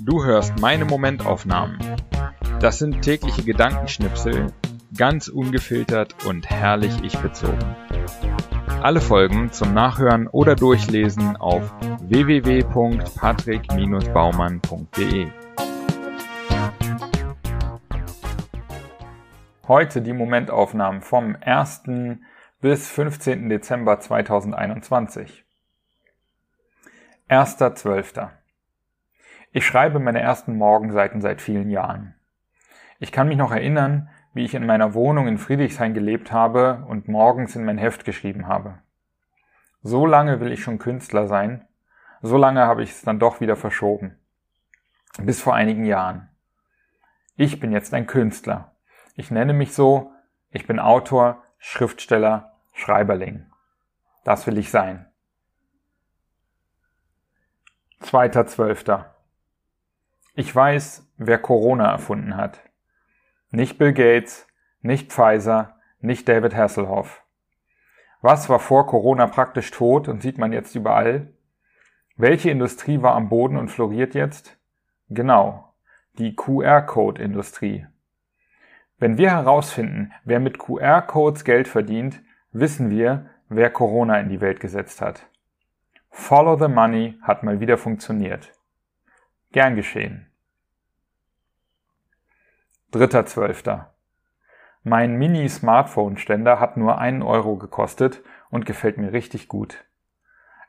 Du hörst meine Momentaufnahmen. Das sind tägliche Gedankenschnipsel, ganz ungefiltert und herrlich ich bezogen. Alle Folgen zum Nachhören oder Durchlesen auf www.patrick-baumann.de. Heute die Momentaufnahmen vom 1. bis 15. Dezember 2021. 1.12. Ich schreibe meine ersten Morgenseiten seit vielen Jahren. Ich kann mich noch erinnern, wie ich in meiner Wohnung in Friedrichshain gelebt habe und morgens in mein Heft geschrieben habe. So lange will ich schon Künstler sein, so lange habe ich es dann doch wieder verschoben. Bis vor einigen Jahren. Ich bin jetzt ein Künstler. Ich nenne mich so, ich bin Autor, Schriftsteller, Schreiberling. Das will ich sein. 2.12. Ich weiß, wer Corona erfunden hat. Nicht Bill Gates, nicht Pfizer, nicht David Hasselhoff. Was war vor Corona praktisch tot und sieht man jetzt überall? Welche Industrie war am Boden und floriert jetzt? Genau, die QR-Code-Industrie. Wenn wir herausfinden, wer mit QR-Codes Geld verdient, wissen wir, wer Corona in die Welt gesetzt hat. Follow the Money hat mal wieder funktioniert. Gern geschehen. 3.12. Mein Mini-Smartphone-Ständer hat nur einen Euro gekostet und gefällt mir richtig gut.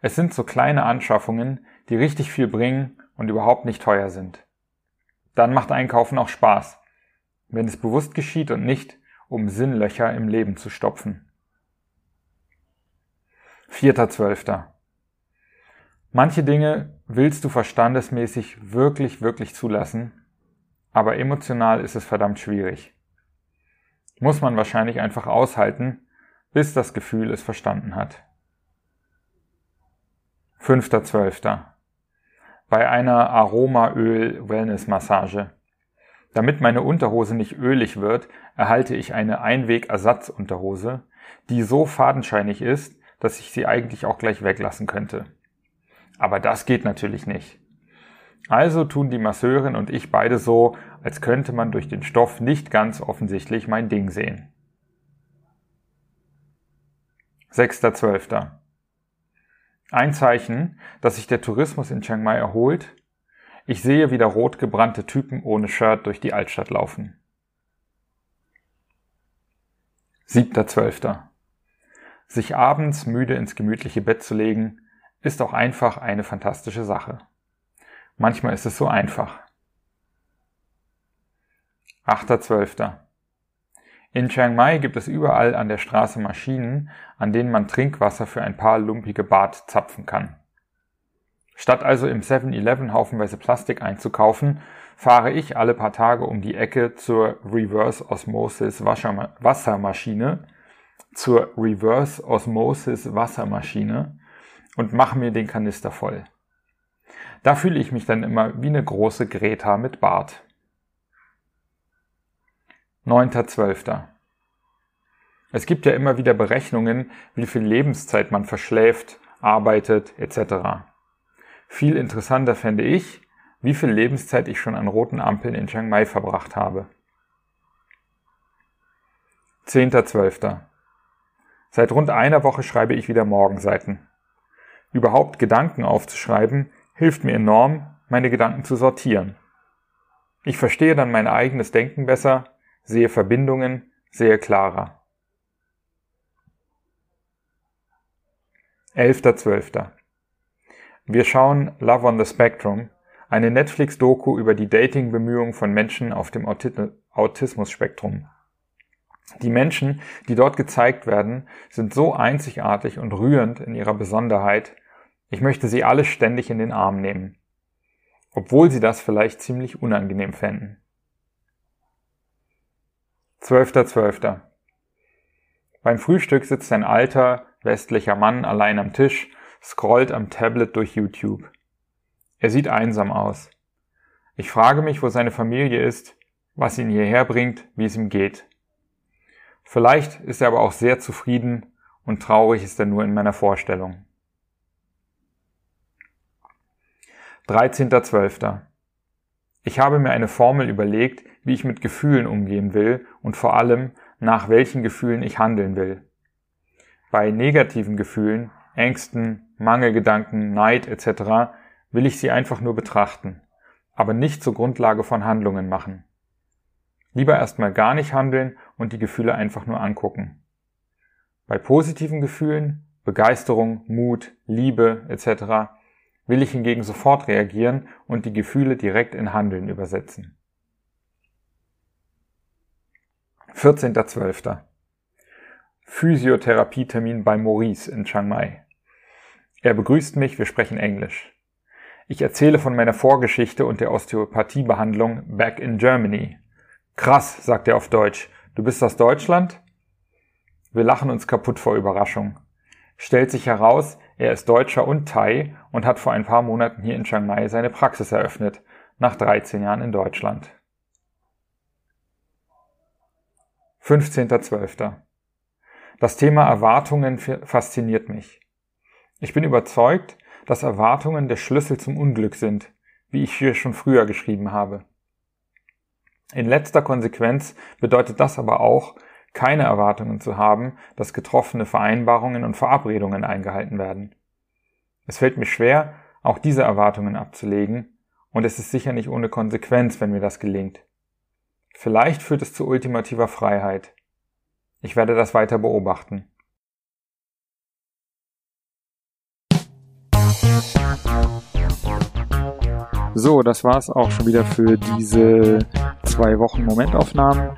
Es sind so kleine Anschaffungen, die richtig viel bringen und überhaupt nicht teuer sind. Dann macht Einkaufen auch Spaß, wenn es bewusst geschieht und nicht, um Sinnlöcher im Leben zu stopfen. 4.12. Manche Dinge willst du verstandesmäßig wirklich, wirklich zulassen, aber emotional ist es verdammt schwierig. Muss man wahrscheinlich einfach aushalten, bis das Gefühl es verstanden hat. 5.12. Bei einer Aromaöl-Wellness-Massage. Damit meine Unterhose nicht ölig wird, erhalte ich eine Einweg-Ersatzunterhose, die so fadenscheinig ist, dass ich sie eigentlich auch gleich weglassen könnte. Aber das geht natürlich nicht. Also tun die Masseurin und ich beide so, als könnte man durch den Stoff nicht ganz offensichtlich mein Ding sehen. 6.12. Ein Zeichen, dass sich der Tourismus in Chiang Mai erholt. Ich sehe wieder rot gebrannte Typen ohne Shirt durch die Altstadt laufen. 7.12. Sich abends müde ins gemütliche Bett zu legen, ist auch einfach eine fantastische Sache. Manchmal ist es so einfach. 8.12. In Chiang Mai gibt es überall an der Straße Maschinen, an denen man Trinkwasser für ein paar lumpige Bart zapfen kann. Statt also im 7-Eleven haufenweise Plastik einzukaufen, fahre ich alle paar Tage um die Ecke zur Reverse Osmosis Wassermaschine, zur Reverse Osmosis Wassermaschine und mache mir den Kanister voll. Da fühle ich mich dann immer wie eine große Greta mit Bart. 9.12. Es gibt ja immer wieder Berechnungen, wie viel Lebenszeit man verschläft, arbeitet etc. Viel interessanter fände ich, wie viel Lebenszeit ich schon an roten Ampeln in Chiang Mai verbracht habe. 10.12. Seit rund einer Woche schreibe ich wieder Morgenseiten. Überhaupt Gedanken aufzuschreiben hilft mir enorm, meine Gedanken zu sortieren. Ich verstehe dann mein eigenes Denken besser, sehe Verbindungen, sehe klarer. 11.12. Wir schauen Love on the Spectrum, eine Netflix-Doku über die Dating-Bemühungen von Menschen auf dem Autismus-Spektrum. Die Menschen, die dort gezeigt werden, sind so einzigartig und rührend in ihrer Besonderheit, ich möchte sie alle ständig in den Arm nehmen, obwohl sie das vielleicht ziemlich unangenehm fänden. 12.12. .12. Beim Frühstück sitzt ein alter, westlicher Mann allein am Tisch, scrollt am Tablet durch YouTube. Er sieht einsam aus. Ich frage mich, wo seine Familie ist, was ihn hierher bringt, wie es ihm geht. Vielleicht ist er aber auch sehr zufrieden und traurig ist er nur in meiner Vorstellung. 13.12. Ich habe mir eine Formel überlegt, wie ich mit Gefühlen umgehen will und vor allem, nach welchen Gefühlen ich handeln will. Bei negativen Gefühlen, Ängsten, Mangelgedanken, Neid etc. will ich sie einfach nur betrachten, aber nicht zur Grundlage von Handlungen machen. Lieber erstmal gar nicht handeln und die Gefühle einfach nur angucken. Bei positiven Gefühlen, Begeisterung, Mut, Liebe etc. will ich hingegen sofort reagieren und die Gefühle direkt in Handeln übersetzen. 14.12. Physiotherapietermin bei Maurice in Chiang Mai. Er begrüßt mich, wir sprechen Englisch. Ich erzähle von meiner Vorgeschichte und der Osteopathiebehandlung back in Germany. Krass, sagt er auf Deutsch. Du bist aus Deutschland? Wir lachen uns kaputt vor Überraschung. Stellt sich heraus, er ist Deutscher und Thai und hat vor ein paar Monaten hier in Chiang Mai seine Praxis eröffnet, nach 13 Jahren in Deutschland. 15.12. Das Thema Erwartungen fasziniert mich. Ich bin überzeugt, dass Erwartungen der Schlüssel zum Unglück sind, wie ich hier schon früher geschrieben habe. In letzter Konsequenz bedeutet das aber auch, keine Erwartungen zu haben, dass getroffene Vereinbarungen und Verabredungen eingehalten werden. Es fällt mir schwer, auch diese Erwartungen abzulegen, und es ist sicher nicht ohne Konsequenz, wenn mir das gelingt. Vielleicht führt es zu ultimativer Freiheit. Ich werde das weiter beobachten. So, das war's auch schon wieder für diese zwei Wochen Momentaufnahmen.